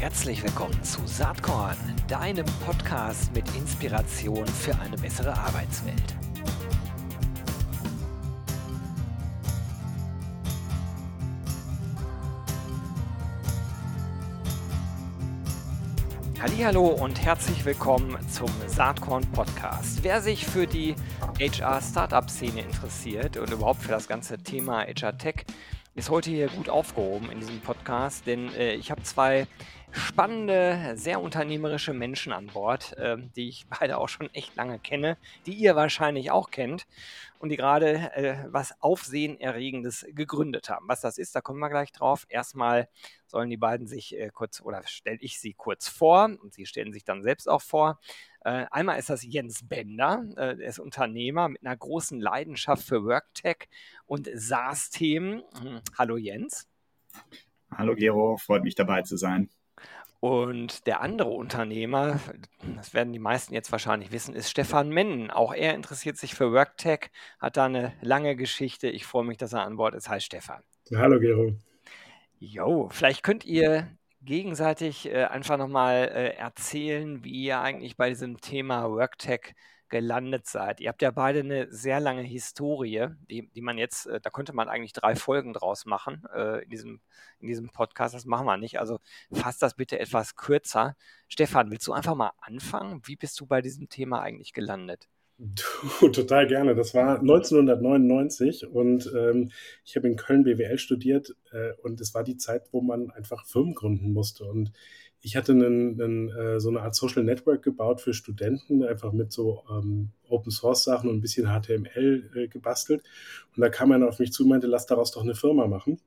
Herzlich willkommen zu Saatkorn, deinem Podcast mit Inspiration für eine bessere Arbeitswelt. Hallo und herzlich willkommen zum Saatkorn Podcast. Wer sich für die HR Startup Szene interessiert und überhaupt für das ganze Thema HR Tech, ist heute hier gut aufgehoben in diesem Podcast, denn äh, ich habe zwei spannende, sehr unternehmerische Menschen an Bord, äh, die ich beide auch schon echt lange kenne, die ihr wahrscheinlich auch kennt und die gerade äh, was Aufsehenerregendes gegründet haben. Was das ist, da kommen wir gleich drauf. Erstmal sollen die beiden sich äh, kurz, oder stelle ich sie kurz vor und sie stellen sich dann selbst auch vor. Äh, einmal ist das Jens Bender, äh, er ist Unternehmer mit einer großen Leidenschaft für WorkTech und SaaS-Themen. Hm, hallo Jens. Hallo Gero, freut mich dabei zu sein. Und der andere Unternehmer, das werden die meisten jetzt wahrscheinlich wissen, ist Stefan Mennen. Auch er interessiert sich für WorkTech, hat da eine lange Geschichte. Ich freue mich, dass er an Bord ist. Hi Stefan. Hallo Gero. Jo, vielleicht könnt ihr gegenseitig äh, einfach nochmal äh, erzählen, wie ihr eigentlich bei diesem Thema WorkTech gelandet seid. Ihr habt ja beide eine sehr lange Historie, die, die man jetzt, äh, da könnte man eigentlich drei Folgen draus machen äh, in, diesem, in diesem Podcast. Das machen wir nicht. Also fasst das bitte etwas kürzer. Stefan, willst du einfach mal anfangen? Wie bist du bei diesem Thema eigentlich gelandet? Total gerne. Das war 1999 und ähm, ich habe in Köln BWL studiert äh, und es war die Zeit, wo man einfach Firmen gründen musste. Und ich hatte einen, einen, äh, so eine Art Social Network gebaut für Studenten, einfach mit so ähm, Open Source Sachen und ein bisschen HTML äh, gebastelt. Und da kam einer auf mich zu und meinte, lass daraus doch eine Firma machen.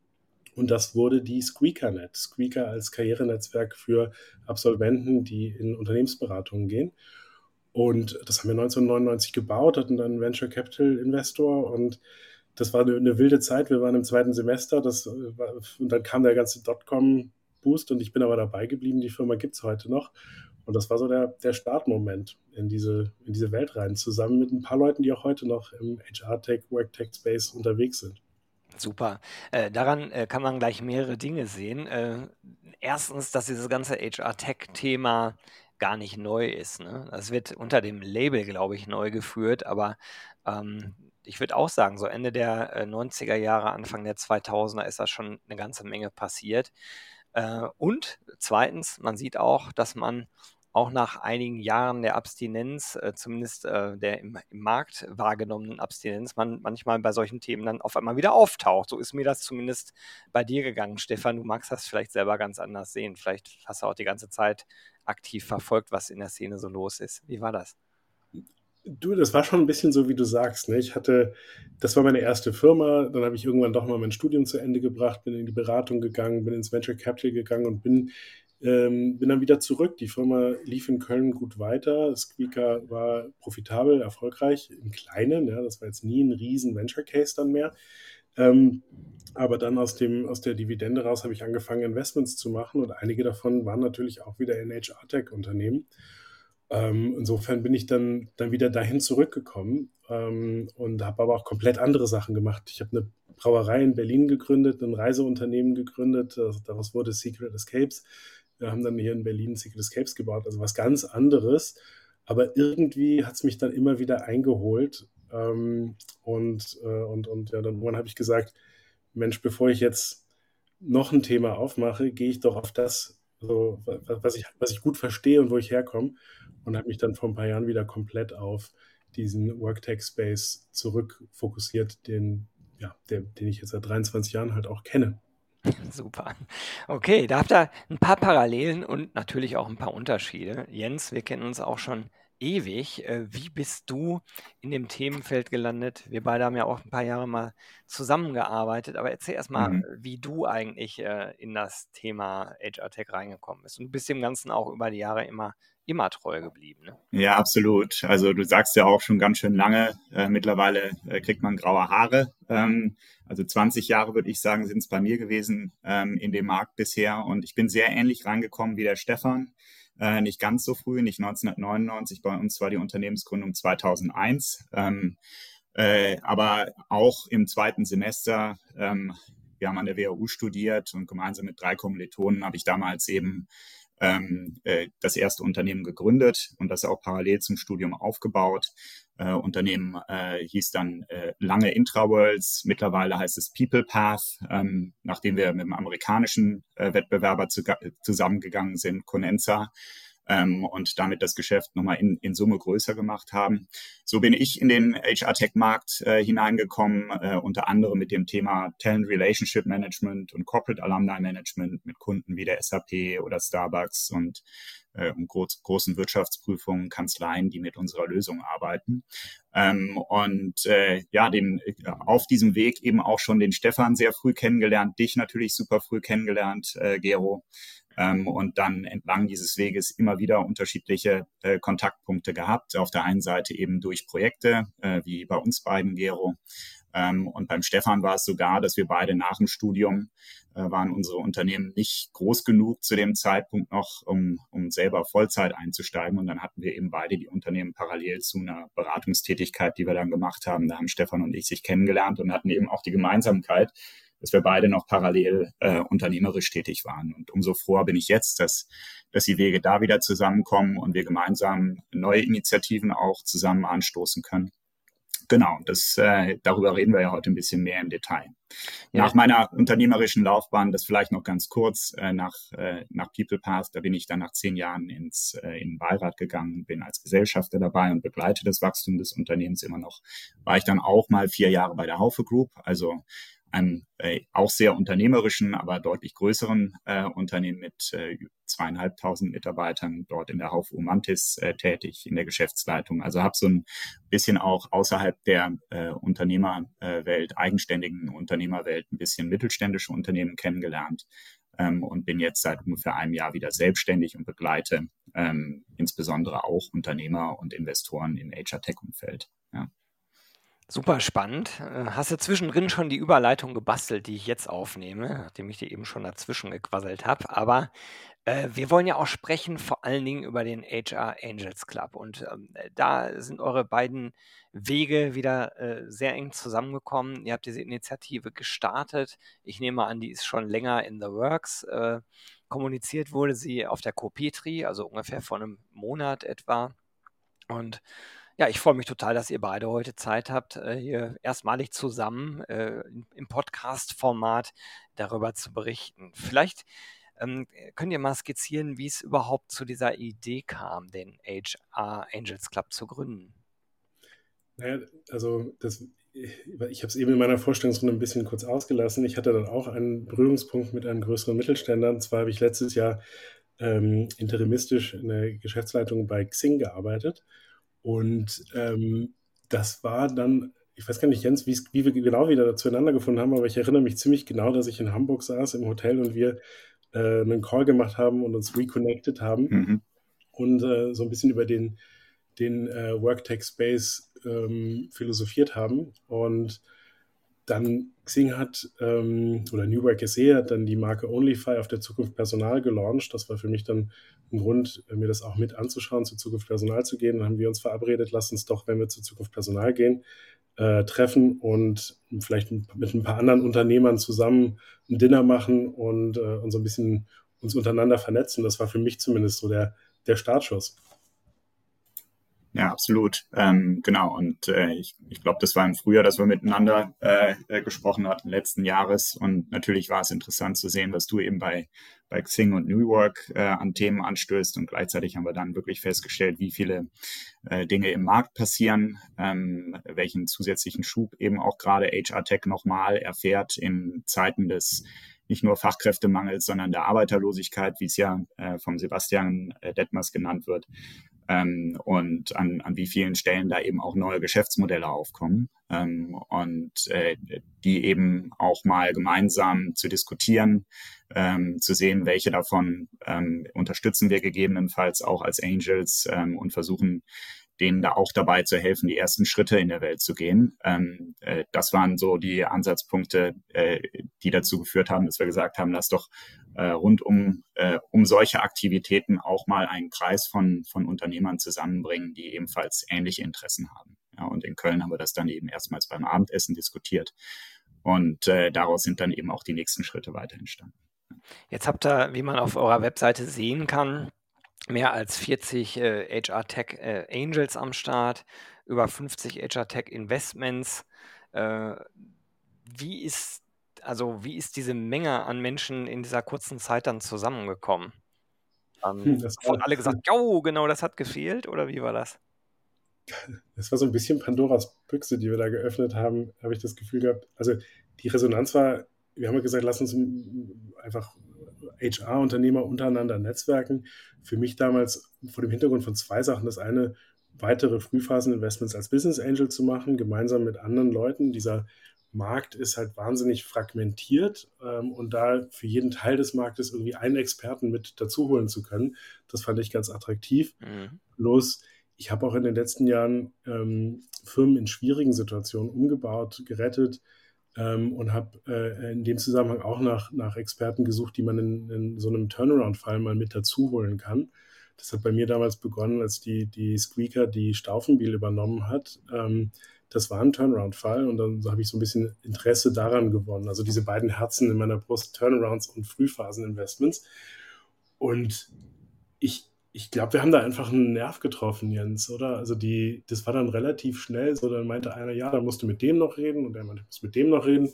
Und das wurde die SqueakerNet. Squeaker als Karrierenetzwerk für Absolventen, die in Unternehmensberatungen gehen. Und das haben wir 1999 gebaut, hatten dann Venture Capital Investor und das war eine, eine wilde Zeit. Wir waren im zweiten Semester das, äh, war, und dann kam der ganze Dotcom Boost und ich bin aber dabei geblieben. Die Firma gibt es heute noch. Und das war so der, der Startmoment in diese, in diese Welt rein, zusammen mit ein paar Leuten, die auch heute noch im HR-Tech, Work-Tech-Space unterwegs sind. Super. Äh, daran äh, kann man gleich mehrere Dinge sehen. Äh, erstens, dass dieses ganze HR-Tech-Thema gar nicht neu ist. Ne? Das wird unter dem Label, glaube ich, neu geführt, aber ähm, ich würde auch sagen, so Ende der 90er äh, Jahre, Anfang der 2000er ist da schon eine ganze Menge passiert. Äh, und zweitens, man sieht auch, dass man auch nach einigen Jahren der Abstinenz, äh, zumindest äh, der im, im, Markt wahrgenommenen Abstinenz, man manchmal bei solchen Themen dann auf einmal wieder auftaucht. So ist mir das zumindest bei dir gegangen, Stefan. Du magst das vielleicht selber ganz anders sehen. Vielleicht hast du auch die ganze Zeit aktiv verfolgt, was in der Szene so los ist. Wie war das? Du, das war schon ein bisschen so, wie du sagst. Ne? Ich hatte, das war meine erste Firma, dann habe ich irgendwann doch mal mein Studium zu Ende gebracht, bin in die Beratung gegangen, bin ins Venture Capital gegangen und bin, ähm, bin dann wieder zurück. Die Firma lief in Köln gut weiter. Squeaker war profitabel, erfolgreich im Kleinen. Ja? Das war jetzt nie ein riesen Venture Case dann mehr. Ähm, aber dann aus, dem, aus der Dividende raus habe ich angefangen, Investments zu machen und einige davon waren natürlich auch wieder in HR-Tech-Unternehmen. Ähm, insofern bin ich dann, dann wieder dahin zurückgekommen ähm, und habe aber auch komplett andere Sachen gemacht. Ich habe eine Brauerei in Berlin gegründet, ein Reiseunternehmen gegründet, daraus wurde Secret Escapes. Wir haben dann hier in Berlin Secret Escapes gebaut, also was ganz anderes. Aber irgendwie hat es mich dann immer wieder eingeholt. Ähm, und, äh, und, und ja, dann habe ich gesagt, Mensch, bevor ich jetzt noch ein Thema aufmache, gehe ich doch auf das, so, was, ich, was ich gut verstehe und wo ich herkomme und habe mich dann vor ein paar Jahren wieder komplett auf diesen Worktech-Space zurückfokussiert, den, ja, der, den ich jetzt seit 23 Jahren halt auch kenne. Super. Okay, da habt ihr ein paar Parallelen und natürlich auch ein paar Unterschiede. Jens, wir kennen uns auch schon ewig. Äh, wie bist du in dem Themenfeld gelandet? Wir beide haben ja auch ein paar Jahre mal zusammengearbeitet, aber erzähl erst mal, mhm. wie du eigentlich äh, in das Thema HR Tech reingekommen bist. Und du bist dem Ganzen auch über die Jahre immer immer treu geblieben. Ne? Ja, absolut. Also du sagst ja auch schon ganz schön lange, äh, mittlerweile äh, kriegt man graue Haare. Ähm, also 20 Jahre würde ich sagen, sind es bei mir gewesen ähm, in dem Markt bisher. Und ich bin sehr ähnlich reingekommen wie der Stefan. Äh, nicht ganz so früh, nicht 1999. Bei uns war die Unternehmensgründung 2001. Ähm, äh, aber auch im zweiten Semester ähm, wir haben an der WHU studiert und gemeinsam mit drei Kommilitonen habe ich damals eben ähm, äh, das erste Unternehmen gegründet und das auch parallel zum Studium aufgebaut. Äh, Unternehmen äh, hieß dann äh, lange Intraworlds, mittlerweile heißt es People Path, ähm, nachdem wir mit dem amerikanischen äh, Wettbewerber zu, zusammengegangen sind, Conenza ähm, und damit das Geschäft nochmal in, in Summe größer gemacht haben. So bin ich in den HR-Tech-Markt äh, hineingekommen, äh, unter anderem mit dem Thema Talent Relationship Management und Corporate Alumni Management mit Kunden wie der SAP oder Starbucks und äh, und groß, großen Wirtschaftsprüfungen, Kanzleien, die mit unserer Lösung arbeiten. Ähm, und äh, ja, den, auf diesem Weg eben auch schon den Stefan sehr früh kennengelernt, dich natürlich super früh kennengelernt, äh, Gero ähm, und dann entlang dieses Weges immer wieder unterschiedliche äh, Kontaktpunkte gehabt. Auf der einen Seite eben durch Projekte, äh, wie bei uns beiden, Gero. Ähm, und beim Stefan war es sogar, dass wir beide nach dem Studium äh, waren unsere Unternehmen nicht groß genug zu dem Zeitpunkt noch, um, um selber Vollzeit einzusteigen. Und dann hatten wir eben beide die Unternehmen parallel zu einer Beratungstätigkeit, die wir dann gemacht haben. Da haben Stefan und ich sich kennengelernt und hatten eben auch die Gemeinsamkeit, dass wir beide noch parallel äh, unternehmerisch tätig waren. Und umso froher bin ich jetzt, dass, dass die Wege da wieder zusammenkommen und wir gemeinsam neue Initiativen auch zusammen anstoßen können. Genau, das, äh, darüber reden wir ja heute ein bisschen mehr im Detail. Ja. Nach meiner unternehmerischen Laufbahn, das vielleicht noch ganz kurz, äh, nach, äh, nach People Path, da bin ich dann nach zehn Jahren ins, äh, in den Beirat gegangen, bin als Gesellschafter dabei und begleite das Wachstum des Unternehmens immer noch. War ich dann auch mal vier Jahre bei der Haufe Group, also einem äh, auch sehr unternehmerischen, aber deutlich größeren äh, Unternehmen mit äh, zweieinhalbtausend Mitarbeitern dort in der Haufe Umantis äh, tätig in der Geschäftsleitung. Also habe so ein bisschen auch außerhalb der äh, Unternehmerwelt, eigenständigen Unternehmerwelt, ein bisschen mittelständische Unternehmen kennengelernt ähm, und bin jetzt seit ungefähr einem Jahr wieder selbstständig und begleite ähm, insbesondere auch Unternehmer und Investoren im HR-Tech-Umfeld. Ja. Super spannend. Äh, hast du zwischendrin schon die Überleitung gebastelt, die ich jetzt aufnehme, nachdem ich dir eben schon dazwischen gequasselt habe. Aber äh, wir wollen ja auch sprechen, vor allen Dingen über den HR Angels Club. Und ähm, da sind eure beiden Wege wieder äh, sehr eng zusammengekommen. Ihr habt diese Initiative gestartet. Ich nehme an, die ist schon länger in the works. Äh, kommuniziert wurde sie auf der Copetri, also ungefähr vor einem Monat etwa. Und ja, ich freue mich total, dass ihr beide heute Zeit habt, äh, hier erstmalig zusammen äh, im Podcast-Format darüber zu berichten. Vielleicht ähm, könnt ihr mal skizzieren, wie es überhaupt zu dieser Idee kam, den HR Angels Club zu gründen. Naja, also das, ich habe es eben in meiner Vorstellungsrunde ein bisschen kurz ausgelassen. Ich hatte dann auch einen Berührungspunkt mit einem größeren Mittelständler. Und zwar habe ich letztes Jahr ähm, interimistisch in der Geschäftsleitung bei Xing gearbeitet. Und ähm, das war dann, ich weiß gar nicht, Jens, wie wir genau wieder zueinander gefunden haben, aber ich erinnere mich ziemlich genau, dass ich in Hamburg saß im Hotel und wir äh, einen Call gemacht haben und uns reconnected haben mhm. und äh, so ein bisschen über den, den äh, Worktech Space ähm, philosophiert haben. Und dann Xing hat, ähm, oder New Work SE hat dann die Marke OnlyFi auf der Zukunft Personal gelauncht. Das war für mich dann ein Grund, mir das auch mit anzuschauen, zur Zukunft Personal zu gehen. Dann haben wir uns verabredet, lass uns doch, wenn wir zur Zukunft Personal gehen, äh, treffen und vielleicht mit ein paar anderen Unternehmern zusammen ein Dinner machen und, äh, und so ein bisschen uns untereinander vernetzen. Das war für mich zumindest so der, der Startschuss. Ja, absolut. Ähm, genau. Und äh, ich, ich glaube, das war im Frühjahr, dass wir miteinander äh, äh, gesprochen hatten letzten Jahres. Und natürlich war es interessant zu sehen, was du eben bei, bei Xing und New Work äh, an Themen anstößt. Und gleichzeitig haben wir dann wirklich festgestellt, wie viele äh, Dinge im Markt passieren, ähm, welchen zusätzlichen Schub eben auch gerade HR Tech nochmal erfährt in Zeiten des nicht nur Fachkräftemangels, sondern der Arbeiterlosigkeit, wie es ja äh, vom Sebastian äh, Detmers genannt wird ähm, und an, an wie vielen Stellen da eben auch neue Geschäftsmodelle aufkommen ähm, und äh, die eben auch mal gemeinsam zu diskutieren, ähm, zu sehen, welche davon ähm, unterstützen wir gegebenenfalls auch als Angels ähm, und versuchen denen da auch dabei zu helfen, die ersten Schritte in der Welt zu gehen. Ähm, äh, das waren so die Ansatzpunkte, äh, die dazu geführt haben, dass wir gesagt haben, lass doch äh, rund um, äh, um solche Aktivitäten auch mal einen Kreis von, von Unternehmern zusammenbringen, die ebenfalls ähnliche Interessen haben. Ja, und in Köln haben wir das dann eben erstmals beim Abendessen diskutiert. Und äh, daraus sind dann eben auch die nächsten Schritte weiter entstanden. Jetzt habt ihr, wie man auf eurer Webseite sehen kann, mehr als 40 äh, HR Tech äh, Angels am Start, über 50 HR Tech Investments. Äh, wie ist also wie ist diese Menge an Menschen in dieser kurzen Zeit dann zusammengekommen? Ähm, hm, haben alle gesagt, ja, genau, das hat gefehlt oder wie war das? Das war so ein bisschen Pandoras Büchse, die wir da geöffnet haben, habe ich das Gefühl gehabt. Also die Resonanz war, wir haben ja gesagt, lass uns einfach HR-Unternehmer untereinander netzwerken. Für mich damals vor dem Hintergrund von zwei Sachen. Das eine, weitere Frühphasen-Investments als Business Angel zu machen, gemeinsam mit anderen Leuten. Dieser Markt ist halt wahnsinnig fragmentiert ähm, und da für jeden Teil des Marktes irgendwie einen Experten mit dazu holen zu können, das fand ich ganz attraktiv. Mhm. Bloß, ich habe auch in den letzten Jahren ähm, Firmen in schwierigen Situationen umgebaut, gerettet ähm, und habe äh, in dem Zusammenhang auch nach, nach Experten gesucht, die man in, in so einem Turnaround-Fall mal mit dazu holen kann. Das hat bei mir damals begonnen, als die, die Squeaker die Staufenbiel übernommen hat. Das war ein Turnaround-Fall und dann habe ich so ein bisschen Interesse daran gewonnen. Also diese beiden Herzen in meiner Brust, Turnarounds und Frühphasen-Investments. Und ich, ich glaube, wir haben da einfach einen Nerv getroffen, Jens, oder? Also die, das war dann relativ schnell so, dann meinte einer, ja, da musst du mit dem noch reden und er meinte, ich muss mit dem noch reden.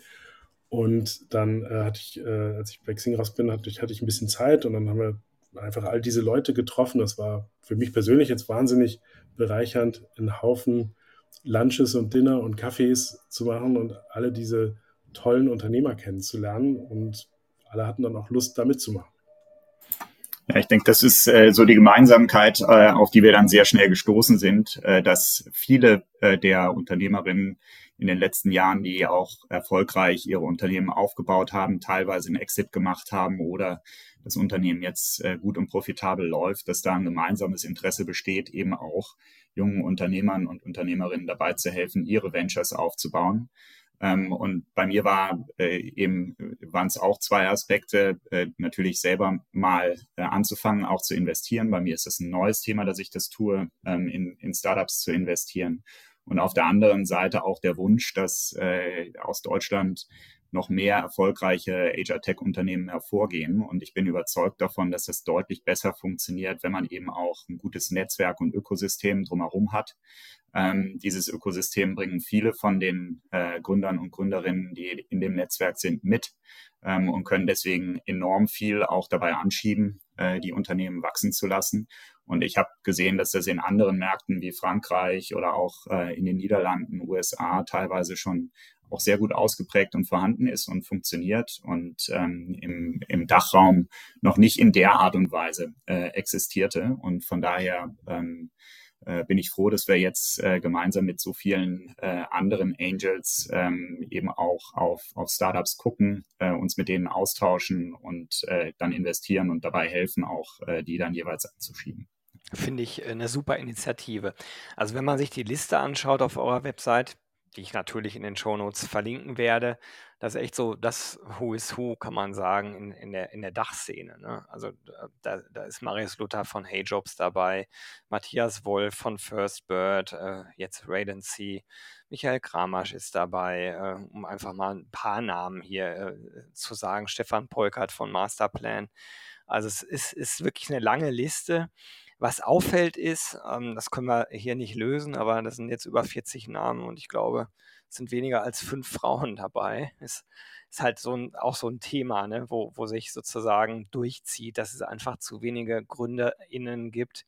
Und dann äh, hatte ich, äh, als ich bei Xing raus bin, hatte ich, hatte ich ein bisschen Zeit und dann haben wir einfach all diese Leute getroffen. Das war für mich persönlich jetzt wahnsinnig bereichernd, einen Haufen Lunches und Dinner und Cafés zu machen und alle diese tollen Unternehmer kennenzulernen. Und alle hatten dann auch Lust, da mitzumachen. Ja, ich denke, das ist äh, so die Gemeinsamkeit, äh, auf die wir dann sehr schnell gestoßen sind, äh, dass viele äh, der Unternehmerinnen in den letzten Jahren, die auch erfolgreich ihre Unternehmen aufgebaut haben, teilweise einen Exit gemacht haben oder das Unternehmen jetzt äh, gut und profitabel läuft, dass da ein gemeinsames Interesse besteht, eben auch jungen Unternehmern und Unternehmerinnen dabei zu helfen, ihre Ventures aufzubauen. Ähm, und bei mir war äh, eben waren es auch zwei Aspekte, äh, natürlich selber mal äh, anzufangen, auch zu investieren. Bei mir ist das ein neues Thema, dass ich das tue, ähm, in, in Startups zu investieren. Und auf der anderen Seite auch der Wunsch, dass äh, aus Deutschland noch mehr erfolgreiche HR-Tech-Unternehmen hervorgehen. Und ich bin überzeugt davon, dass es deutlich besser funktioniert, wenn man eben auch ein gutes Netzwerk und Ökosystem drumherum hat. Ähm, dieses Ökosystem bringen viele von den äh, Gründern und Gründerinnen, die in dem Netzwerk sind, mit ähm, und können deswegen enorm viel auch dabei anschieben, äh, die Unternehmen wachsen zu lassen. Und ich habe gesehen, dass das in anderen Märkten wie Frankreich oder auch äh, in den Niederlanden, USA teilweise schon auch sehr gut ausgeprägt und vorhanden ist und funktioniert und ähm, im, im Dachraum noch nicht in der Art und Weise äh, existierte. Und von daher ähm, äh, bin ich froh, dass wir jetzt äh, gemeinsam mit so vielen äh, anderen Angels ähm, eben auch auf, auf Startups gucken, äh, uns mit denen austauschen und äh, dann investieren und dabei helfen, auch äh, die dann jeweils anzuschieben. Finde ich eine super Initiative. Also wenn man sich die Liste anschaut auf eurer Website, die ich natürlich in den Shownotes verlinken werde. Das ist echt so das Who is Who, kann man sagen, in, in der, in der Dachszene. Ne? Also da, da ist Marius Luther von Hey Jobs dabei, Matthias Wolf von First Bird, äh, jetzt Raiden C., Michael Kramasch ist dabei, äh, um einfach mal ein paar Namen hier äh, zu sagen, Stefan Polkert von Masterplan. Also es ist, ist wirklich eine lange Liste. Was auffällt ist, ähm, das können wir hier nicht lösen, aber das sind jetzt über 40 Namen und ich glaube, es sind weniger als fünf Frauen dabei. Ist, ist halt so ein, auch so ein Thema, ne, wo, wo sich sozusagen durchzieht, dass es einfach zu wenige GründerInnen gibt,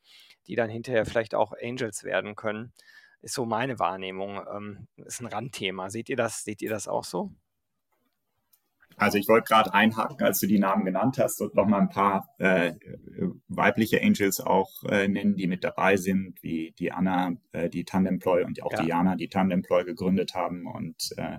die dann hinterher vielleicht auch Angels werden können. Ist so meine Wahrnehmung. Ähm, ist ein Randthema. Seht ihr das, seht ihr das auch so? Also ich wollte gerade einhaken, als du die Namen genannt hast und noch mal ein paar äh, weibliche Angels auch äh, nennen, die mit dabei sind, wie die Anna, äh, die Tandemploy und auch ja. die Jana, die Tandemploy gegründet haben und äh,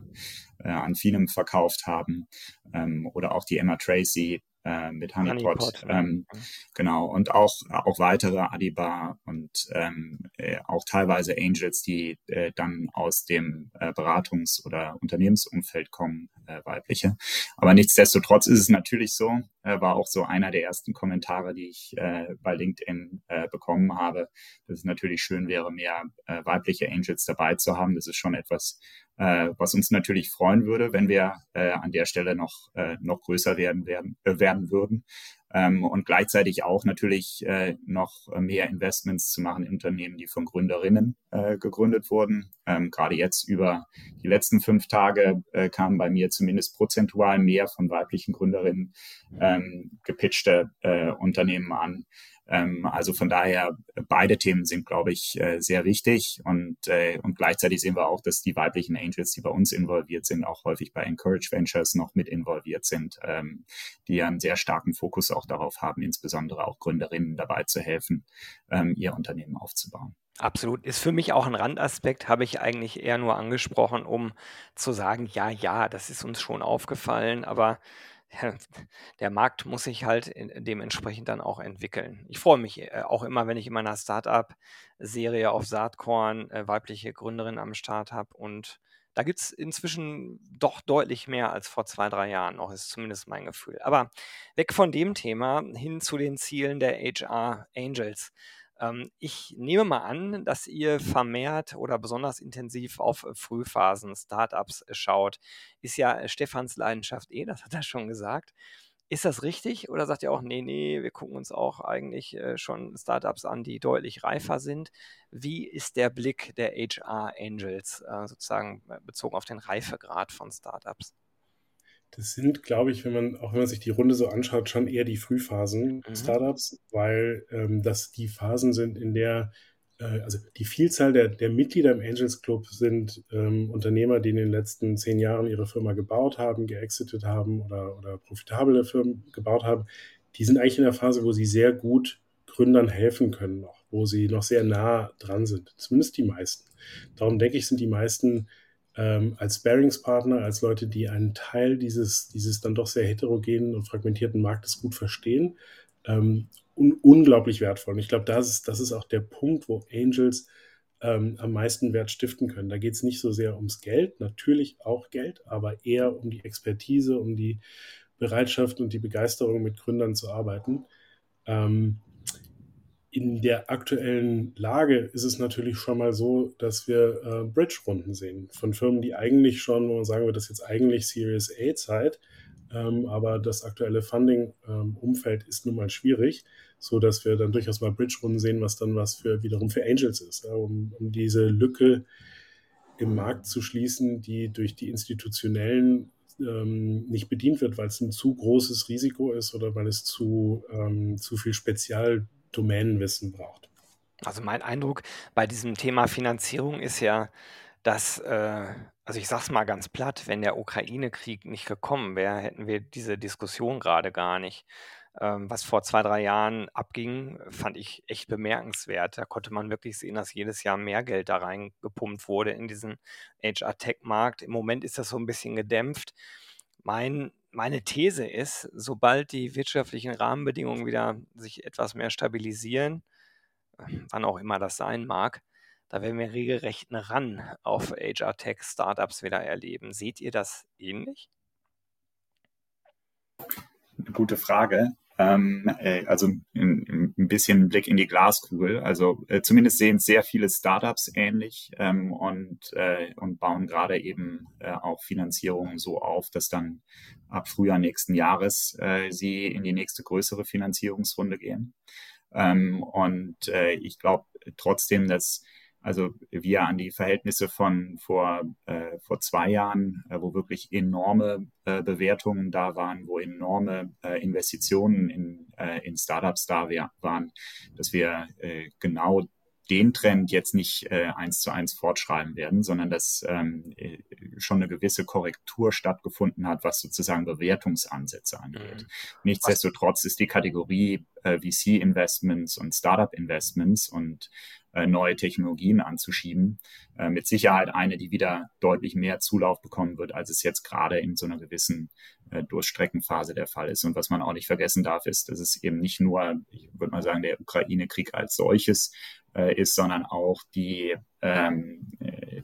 äh, an Finem verkauft haben. Ähm, oder auch die Emma Tracy, äh, mit Honeypot. Honeypot ähm, ja. Genau, und auch, auch weitere Adiba und ähm, äh, auch teilweise Angels, die äh, dann aus dem äh, Beratungs- oder Unternehmensumfeld kommen, äh, weibliche. Aber nichtsdestotrotz ist es natürlich so, äh, war auch so einer der ersten Kommentare, die ich äh, bei LinkedIn äh, bekommen habe, dass es natürlich schön wäre, mehr äh, weibliche Angels dabei zu haben. Das ist schon etwas, äh, was uns natürlich freuen würde, wenn wir äh, an der Stelle noch, äh, noch größer werden, werden, äh, werden würden ähm, und gleichzeitig auch natürlich äh, noch mehr Investments zu machen in Unternehmen, die von Gründerinnen äh, gegründet wurden. Ähm, Gerade jetzt über die letzten fünf Tage äh, kamen bei mir zumindest prozentual mehr von weiblichen Gründerinnen ähm, gepitchte äh, Unternehmen an. Ähm, also von daher, beide Themen sind, glaube ich, äh, sehr wichtig. Und, äh, und gleichzeitig sehen wir auch, dass die weiblichen Angels, die bei uns involviert sind, auch häufig bei Encourage Ventures noch mit involviert sind, ähm, die einen sehr starken Fokus auch darauf haben, insbesondere auch Gründerinnen dabei zu helfen, ähm, ihr Unternehmen aufzubauen. Absolut. Ist für mich auch ein Randaspekt, habe ich eigentlich eher nur angesprochen, um zu sagen, ja, ja, das ist uns schon aufgefallen, aber der Markt muss sich halt dementsprechend dann auch entwickeln. Ich freue mich äh, auch immer, wenn ich in meiner Startup-Serie auf Saatkorn äh, weibliche Gründerinnen am Start habe. Und da gibt es inzwischen doch deutlich mehr als vor zwei, drei Jahren noch, ist zumindest mein Gefühl. Aber weg von dem Thema hin zu den Zielen der HR Angels. Ähm, ich nehme mal an, dass ihr vermehrt oder besonders intensiv auf äh, Frühphasen Startups äh, schaut. Ist ja äh, Stefans Leidenschaft eh, das hat er schon gesagt. Ist das richtig oder sagt ihr auch, nee, nee, wir gucken uns auch eigentlich schon Startups an, die deutlich reifer sind? Wie ist der Blick der HR Angels sozusagen bezogen auf den Reifegrad von Startups? Das sind, glaube ich, wenn man, auch wenn man sich die Runde so anschaut, schon eher die Frühphasen mhm. Startups, weil ähm, das die Phasen sind, in der, äh, also die Vielzahl der, der Mitglieder im Angels Club sind ähm, Unternehmer, die in den letzten zehn Jahren ihre Firma gebaut haben, geexitet haben oder, oder profitable Firmen gebaut haben. Die sind eigentlich in der Phase, wo sie sehr gut Gründern helfen können noch, wo sie noch sehr nah dran sind. Zumindest die meisten. Darum denke ich, sind die meisten ähm, als Sparingspartner, als Leute, die einen Teil dieses, dieses dann doch sehr heterogenen und fragmentierten Marktes gut verstehen, ähm, un unglaublich wertvoll. Und ich glaube, das ist, das ist auch der Punkt, wo Angels ähm, am meisten Wert stiften können. Da geht es nicht so sehr ums Geld, natürlich auch Geld, aber eher um die Expertise, um die Bereitschaft und die Begeisterung, mit Gründern zu arbeiten. Ähm, in der aktuellen Lage ist es natürlich schon mal so, dass wir äh, Bridge-Runden sehen von Firmen, die eigentlich schon, wo man sagen wir, das jetzt eigentlich Series A-Zeit, ähm, aber das aktuelle Funding-Umfeld ähm, ist nun mal schwierig, so dass wir dann durchaus mal Bridge-Runden sehen, was dann was für wiederum für Angels ist, äh, um, um diese Lücke im Markt zu schließen, die durch die institutionellen ähm, nicht bedient wird, weil es ein zu großes Risiko ist oder weil es zu, ähm, zu viel Spezial Domänenwissen braucht. Also mein Eindruck bei diesem Thema Finanzierung ist ja, dass, äh, also ich sage es mal ganz platt, wenn der Ukraine-Krieg nicht gekommen wäre, hätten wir diese Diskussion gerade gar nicht. Ähm, was vor zwei, drei Jahren abging, fand ich echt bemerkenswert. Da konnte man wirklich sehen, dass jedes Jahr mehr Geld da reingepumpt wurde in diesen HR-Tech-Markt. Im Moment ist das so ein bisschen gedämpft. Mein meine These ist, sobald die wirtschaftlichen Rahmenbedingungen wieder sich etwas mehr stabilisieren, wann auch immer das sein mag, da werden wir regelrecht einen Run auf HR-Tech-Startups wieder erleben. Seht ihr das ähnlich? Eine gute Frage. Ähm, äh, also ein, ein bisschen Blick in die Glaskugel. Also äh, zumindest sehen sehr viele Startups ähnlich ähm, und, äh, und bauen gerade eben äh, auch Finanzierungen so auf, dass dann ab Frühjahr nächsten Jahres äh, sie in die nächste größere Finanzierungsrunde gehen. Ähm, und äh, ich glaube trotzdem, dass also wir an die Verhältnisse von vor, äh, vor zwei Jahren, äh, wo wirklich enorme äh, Bewertungen da waren, wo enorme äh, Investitionen in, äh, in Startups da waren, dass wir äh, genau den Trend jetzt nicht äh, eins zu eins fortschreiben werden, sondern dass ähm, äh, schon eine gewisse Korrektur stattgefunden hat, was sozusagen Bewertungsansätze angeht. Mhm. Nichtsdestotrotz ist die Kategorie äh, VC-Investments und Startup-Investments und äh, neue Technologien anzuschieben, äh, mit Sicherheit eine, die wieder deutlich mehr Zulauf bekommen wird, als es jetzt gerade in so einer gewissen Durchstreckenphase der Fall ist. Und was man auch nicht vergessen darf, ist, dass es eben nicht nur, ich würde mal sagen, der Ukraine-Krieg als solches äh, ist, sondern auch die, ähm,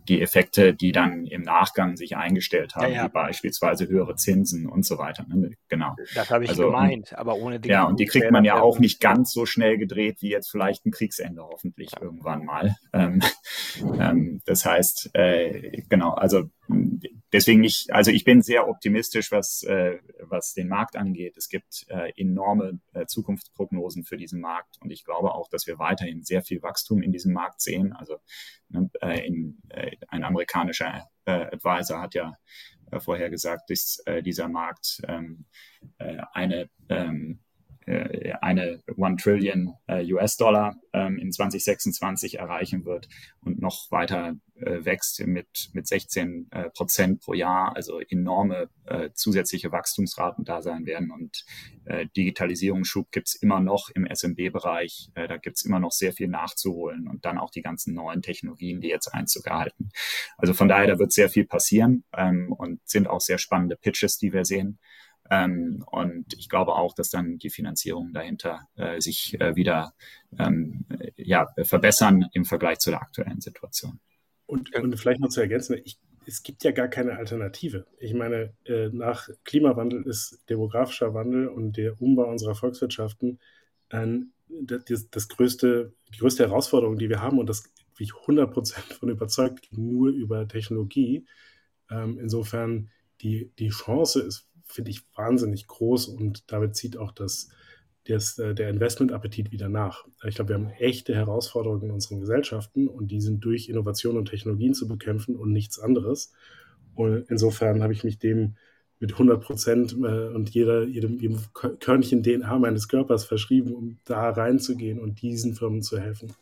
die Effekte, die dann im Nachgang sich eingestellt haben, Ja, ja. wie beispielsweise höhere Zinsen und so weiter. Ne? Genau. Das habe ich Also, gemeint, aber ohne die Ja, und die kriegt man ja auch nicht ganz so schnell gedreht wie jetzt vielleicht ein Kriegsende hoffentlich irgendwann mal. Ähm, ähm, das heißt, äh, genau, also deswegen nicht, also ich bin sehr optimistisch, was, äh, was den Markt angeht. Es gibt äh, enorme äh, Zukunftsprognosen für diesen Markt und ich glaube auch, dass wir weiterhin sehr viel Wachstum in diesem Markt sehen. Also ne, äh, in, äh, ein amerikanischer äh, Advisor hat ja äh, vorher gesagt, dass äh, dieser Markt ähm, äh, eine ähm, äh, eine One Trillion äh, US-Dollar ähm, in 2026 erreichen wird und noch weiter äh, wächst mit, mit 16 äh, Prozent pro Jahr, also enorme äh, zusätzliche Wachstumsraten da sein werden. Und äh, Digitalisierungsschub gibt's immer noch im SMB-Bereich, äh, da gibt's immer noch sehr viel nachzuholen und dann auch die ganzen neuen Technologien, die jetzt Einzug erhalten. Also von daher, da wird sehr viel passieren ähm, und sind auch sehr spannende Pitches, die wir sehen. Ähm, und ich glaube auch, dass dann die Finanzierungen dahinter äh, sich äh, wieder ähm, äh, ja, verbessern im Vergleich zu der aktuellen Situation. Und, und vielleicht noch zu ergänzen, ich, es gibt ja gar keine Alternative. Ich meine, äh, nach Klimawandel ist demografischer Wandel und der Umbau unserer Volkswirtschaften ein, das, das größte, die größte Herausforderung, die wir haben. Und das bin ich 100% von überzeugt, nur über Technologie. Ähm, insofern, die, die Chance ist, finde ich, wahnsinnig groß und damit zieht auch das, das, äh, der Investmentappetit wieder nach. Ich glaube, wir haben echte Herausforderungen in unseren Gesellschaften und die sind durch Innovation und Technologien zu bekämpfen und nichts anderes. Und insofern habe ich mich dem mit 100 Prozent äh, und jeder, jedem, jedem Körnchen DNA meines Körpers verschrieben, um da reinzugehen und diesen Firmen zu helfen.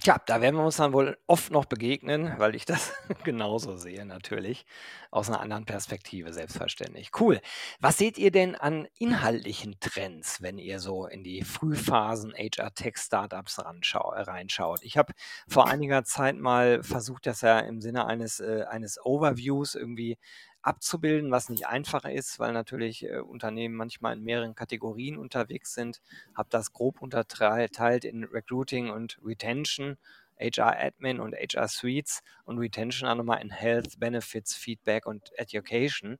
Tja, da werden wir uns dann wohl oft noch begegnen, weil ich das genauso sehe, natürlich. Aus einer anderen Perspektive, selbstverständlich. Cool. Was seht ihr denn an inhaltlichen Trends, wenn ihr so in die Frühphasen HR-Tech-Startups reinschaut? Ich habe vor einiger Zeit mal versucht, das ja im Sinne eines, äh, eines Overviews irgendwie abzubilden, was nicht einfach ist, weil natürlich äh, Unternehmen manchmal in mehreren Kategorien unterwegs sind. Habe das grob unterteilt in Recruiting und Retention, HR Admin und HR Suites und Retention auch nochmal in Health, Benefits, Feedback und Education.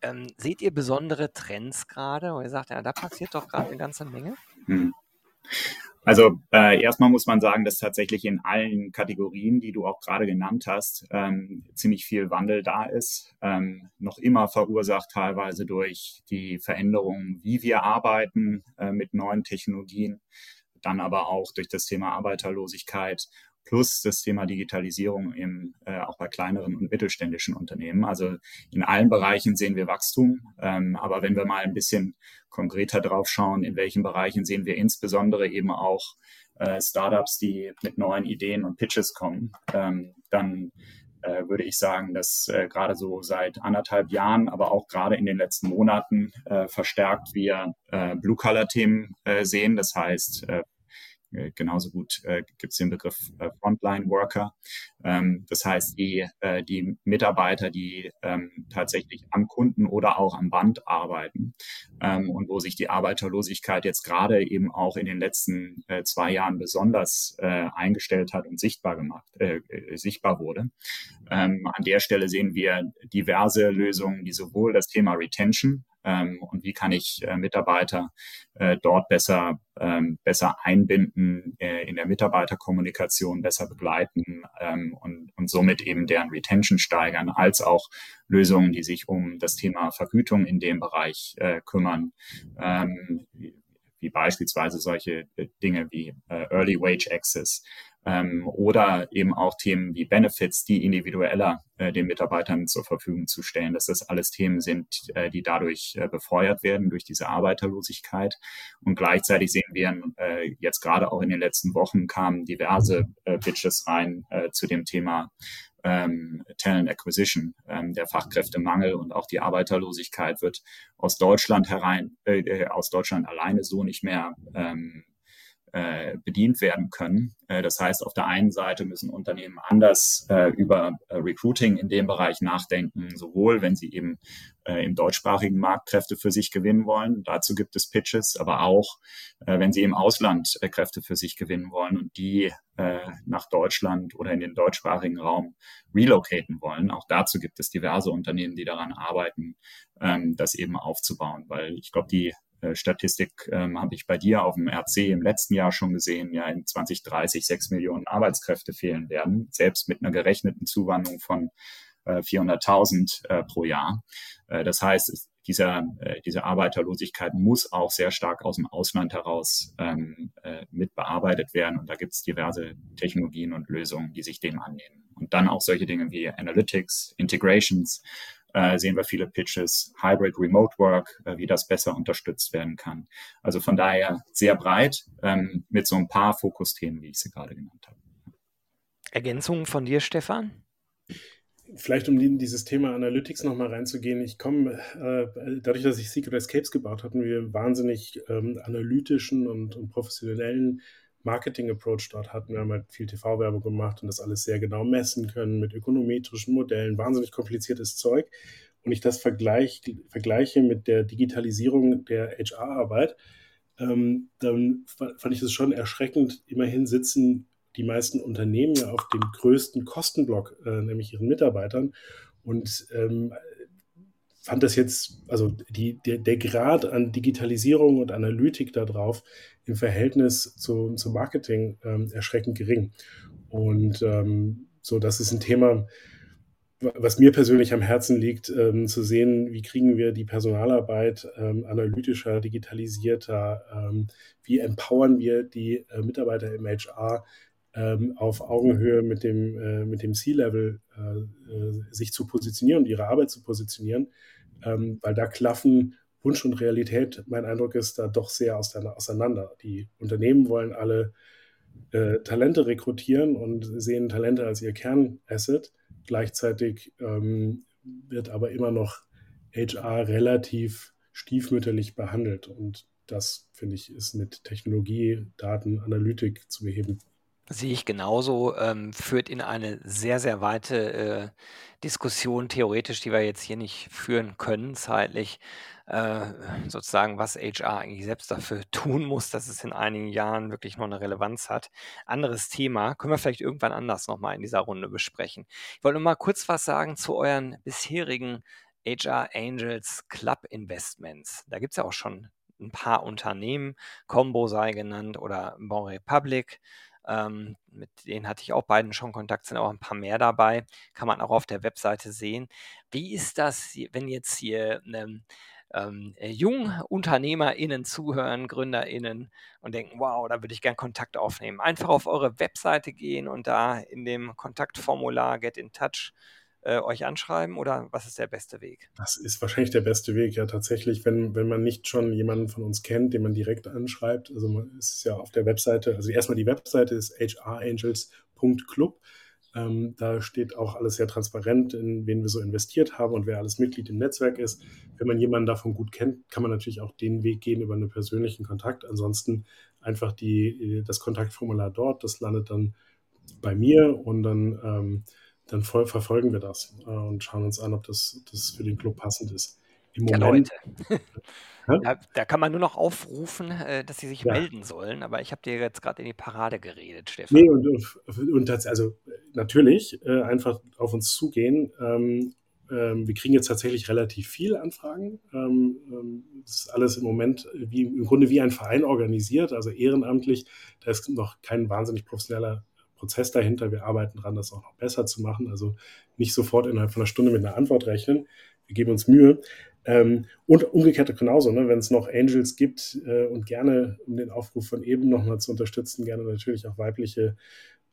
Ähm, seht ihr besondere Trends gerade? Wo ihr sagt, ja, da passiert doch gerade eine ganze Menge? Hm. Also äh, erstmal muss man sagen, dass tatsächlich in allen Kategorien, die du auch gerade genannt hast, ähm, ziemlich viel Wandel da ist. Ähm, noch immer verursacht teilweise durch die Veränderungen, wie wir arbeiten äh, mit neuen Technologien, dann aber auch durch das Thema Arbeiterlosigkeit plus das Thema Digitalisierung im, äh, auch bei kleineren und mittelständischen Unternehmen. Also in allen Bereichen sehen wir Wachstum. Ähm, aber wenn wir mal ein bisschen konkreter drauf schauen, in welchen Bereichen sehen wir insbesondere eben auch äh, Startups, die mit neuen Ideen und Pitches kommen, ähm, dann äh, würde ich sagen, dass äh, gerade so seit anderthalb Jahren, aber auch gerade in den letzten Monaten äh, verstärkt wir äh, Blue-Color-Themen äh, sehen. Das heißt, äh, genauso gut äh, gibt es den Begriff äh, Frontline Worker. Ähm, das heißt, die, äh, die Mitarbeiter, die ähm, tatsächlich am Kunden oder auch am Band arbeiten ähm, und wo sich die Arbeiterlosigkeit jetzt gerade eben auch in den letzten äh, zwei Jahren besonders äh, eingestellt hat und sichtbar gemacht, äh, sichtbar wurde. Ähm, an der Stelle sehen wir diverse Lösungen, die sowohl das Thema Retention ähm, und wie kann ich äh, Mitarbeiter äh, dort besser, ähm, besser einbinden, äh, in der Mitarbeiterkommunikation besser begleiten ähm, und, und somit eben deren Retention steigern, als auch Lösungen, die sich um das Thema Vergütung in dem Bereich äh, kümmern, ähm, wie beispielsweise solche Dinge wie äh, Early Wage Access, ähm, oder eben auch Themen wie Benefits, die individueller äh, den Mitarbeitern zur Verfügung zu stellen, dass das alles Themen sind, äh, die dadurch äh, befeuert werden durch diese Arbeiterlosigkeit. Und gleichzeitig sehen wir äh, jetzt gerade auch in den letzten Wochen kamen diverse äh, Pitches rein äh, zu dem Thema ähm, Talent Acquisition. Ähm, der Fachkräftemangel und auch die Arbeiterlosigkeit wird aus Deutschland herein, äh, aus Deutschland alleine so nicht mehr ähm, äh, bedient werden können. Äh, das heißt, auf der einen Seite müssen Unternehmen anders äh, über äh, Recruiting in dem Bereich nachdenken, sowohl wenn sie eben äh, im deutschsprachigen Markt Kräfte für sich gewinnen wollen. Dazu gibt es Pitches, aber auch, äh, wenn sie im Ausland Kräfte für sich gewinnen wollen und die nach Deutschland oder in den deutschsprachigen Raum relocaten wollen. Auch dazu gibt es diverse Unternehmen, die daran arbeiten, ähm, das eben aufzubauen, weil ich glaube, die Statistik ähm, habe ich bei dir auf dem RC im letzten Jahr schon gesehen, ja in 2030 sechs Millionen Arbeitskräfte fehlen werden, selbst mit einer gerechneten Zuwanderung von 400.000 äh, pro Jahr. Äh, das heißt, dieser, äh, diese Arbeiterlosigkeit muss auch sehr stark aus dem Ausland heraus ähm, äh, mit bearbeitet werden. Und da gibt es diverse Technologien und Lösungen, die sich dem annehmen. Und dann auch solche Dinge wie Analytics, Integrations, äh, sehen wir viele Pitches, Hybrid Remote Work, äh, wie das besser unterstützt werden kann. Also von daher sehr breit ähm, mit so ein paar Fokusthemen, wie ich sie gerade genannt habe. Ergänzungen von dir, Stefan? vielleicht um in dieses Thema Analytics nochmal reinzugehen, ich komme, äh, dadurch, dass ich Secret Escapes gebaut hatten wir wahnsinnig ähm, analytischen und, und professionellen Marketing-Approach dort hatten. Wir haben halt viel TV-Werbung gemacht und das alles sehr genau messen können mit ökonometrischen Modellen, wahnsinnig kompliziertes Zeug. Und ich das vergleich, vergleiche mit der Digitalisierung der HR-Arbeit, ähm, dann fand ich es schon erschreckend. Immerhin sitzen die meisten Unternehmen ja auf dem größten Kostenblock, äh, nämlich ihren Mitarbeitern. Und ähm, fand das jetzt, also die, der, der Grad an Digitalisierung und Analytik darauf im Verhältnis zu, zu Marketing ähm, erschreckend gering. Und ähm, so, das ist ein Thema, was mir persönlich am Herzen liegt, ähm, zu sehen, wie kriegen wir die Personalarbeit ähm, analytischer, digitalisierter, ähm, wie empowern wir die äh, Mitarbeiter im HR, ähm, auf Augenhöhe mit dem, äh, mit dem C-Level äh, äh, sich zu positionieren und ihre Arbeit zu positionieren, ähm, weil da klaffen Wunsch und Realität, mein Eindruck ist, da doch sehr auseinander. Die Unternehmen wollen alle äh, Talente rekrutieren und sehen Talente als ihr Kernasset. Gleichzeitig ähm, wird aber immer noch HR relativ stiefmütterlich behandelt. Und das, finde ich, ist mit Technologie, Daten, Analytik zu beheben. Sehe ich genauso, ähm, führt in eine sehr, sehr weite äh, Diskussion theoretisch, die wir jetzt hier nicht führen können, zeitlich, äh, sozusagen, was HR eigentlich selbst dafür tun muss, dass es in einigen Jahren wirklich noch eine Relevanz hat. Anderes Thema, können wir vielleicht irgendwann anders nochmal in dieser Runde besprechen. Ich wollte nur mal kurz was sagen zu euren bisherigen HR Angels Club Investments. Da gibt es ja auch schon ein paar Unternehmen, Combo sei genannt oder Bon Republic. Ähm, mit denen hatte ich auch beiden schon Kontakt, sind auch ein paar mehr dabei. Kann man auch auf der Webseite sehen. Wie ist das, wenn jetzt hier ähm, ähm, JungunternehmerInnen zuhören, GründerInnen und denken, wow, da würde ich gern Kontakt aufnehmen. Einfach auf eure Webseite gehen und da in dem Kontaktformular Get in Touch äh, euch anschreiben oder was ist der beste Weg? Das ist wahrscheinlich der beste Weg, ja tatsächlich, wenn, wenn man nicht schon jemanden von uns kennt, den man direkt anschreibt. Also man ist ja auf der Webseite, also erstmal die Webseite ist hrangels.club. Ähm, da steht auch alles sehr transparent, in wen wir so investiert haben und wer alles Mitglied im Netzwerk ist. Wenn man jemanden davon gut kennt, kann man natürlich auch den Weg gehen über einen persönlichen Kontakt. Ansonsten einfach die, das Kontaktformular dort, das landet dann bei mir und dann ähm, dann voll verfolgen wir das äh, und schauen uns an, ob das, das für den Club passend ist. Im ja, Moment. da, da, kann man nur noch aufrufen, äh, dass sie sich ja. melden sollen, aber ich habe dir jetzt gerade in die Parade geredet, Stefan. Nee, und, und das, also natürlich äh, einfach auf uns zugehen. Ähm, ähm, wir kriegen jetzt tatsächlich relativ viele Anfragen. Ähm, ähm, das ist alles im Moment wie, im Grunde wie ein Verein organisiert, also ehrenamtlich. Da ist noch kein wahnsinnig professioneller Prozess dahinter. Wir arbeiten daran, das auch noch besser zu machen. Also nicht sofort innerhalb von einer Stunde mit einer Antwort rechnen. Wir geben uns Mühe. Ähm, und umgekehrt genauso, ne? wenn es noch Angels gibt äh, und gerne, um den Aufruf von eben nochmal zu unterstützen, gerne natürlich auch weibliche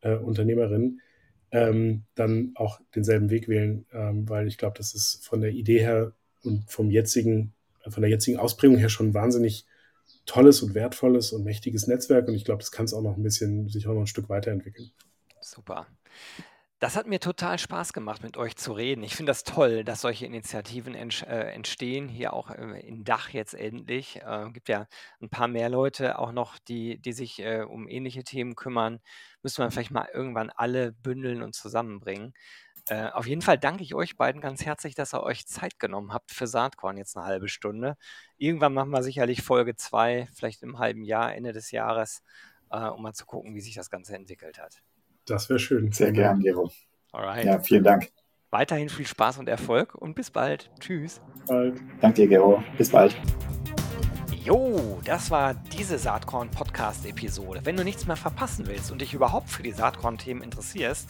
äh, Unternehmerinnen, ähm, dann auch denselben Weg wählen, ähm, weil ich glaube, das ist von der Idee her und vom jetzigen, von der jetzigen Ausprägung her schon wahnsinnig tolles und wertvolles und mächtiges Netzwerk und ich glaube, das kann es auch noch ein bisschen, sich auch noch ein Stück weiterentwickeln. Super. Das hat mir total Spaß gemacht, mit euch zu reden. Ich finde das toll, dass solche Initiativen äh, entstehen, hier auch, äh, in Dach jetzt endlich. Äh, gibt ja ein paar mehr Leute auch noch, die die sich, äh, um ähnliche Themen kümmern. Müssen wir vielleicht mal irgendwann alle bündeln und zusammenbringen. Äh, auf jeden Fall danke ich euch beiden ganz herzlich, dass ihr euch Zeit genommen habt für Saatkorn jetzt eine halbe Stunde. Irgendwann machen wir sicherlich Folge 2, vielleicht im halben Jahr, Ende des Jahres, äh, um mal zu gucken, wie sich das Ganze entwickelt hat. Das wäre schön. Sehr gern, Gero. Alright. Ja, vielen Dank. Weiterhin viel Spaß und Erfolg und bis bald. Tschüss. Bald. Danke dir, Gero. Bis bald. Jo, das war diese Saatkorn-Podcast-Episode. Wenn du nichts mehr verpassen willst und dich überhaupt für die Saatkorn-Themen interessierst,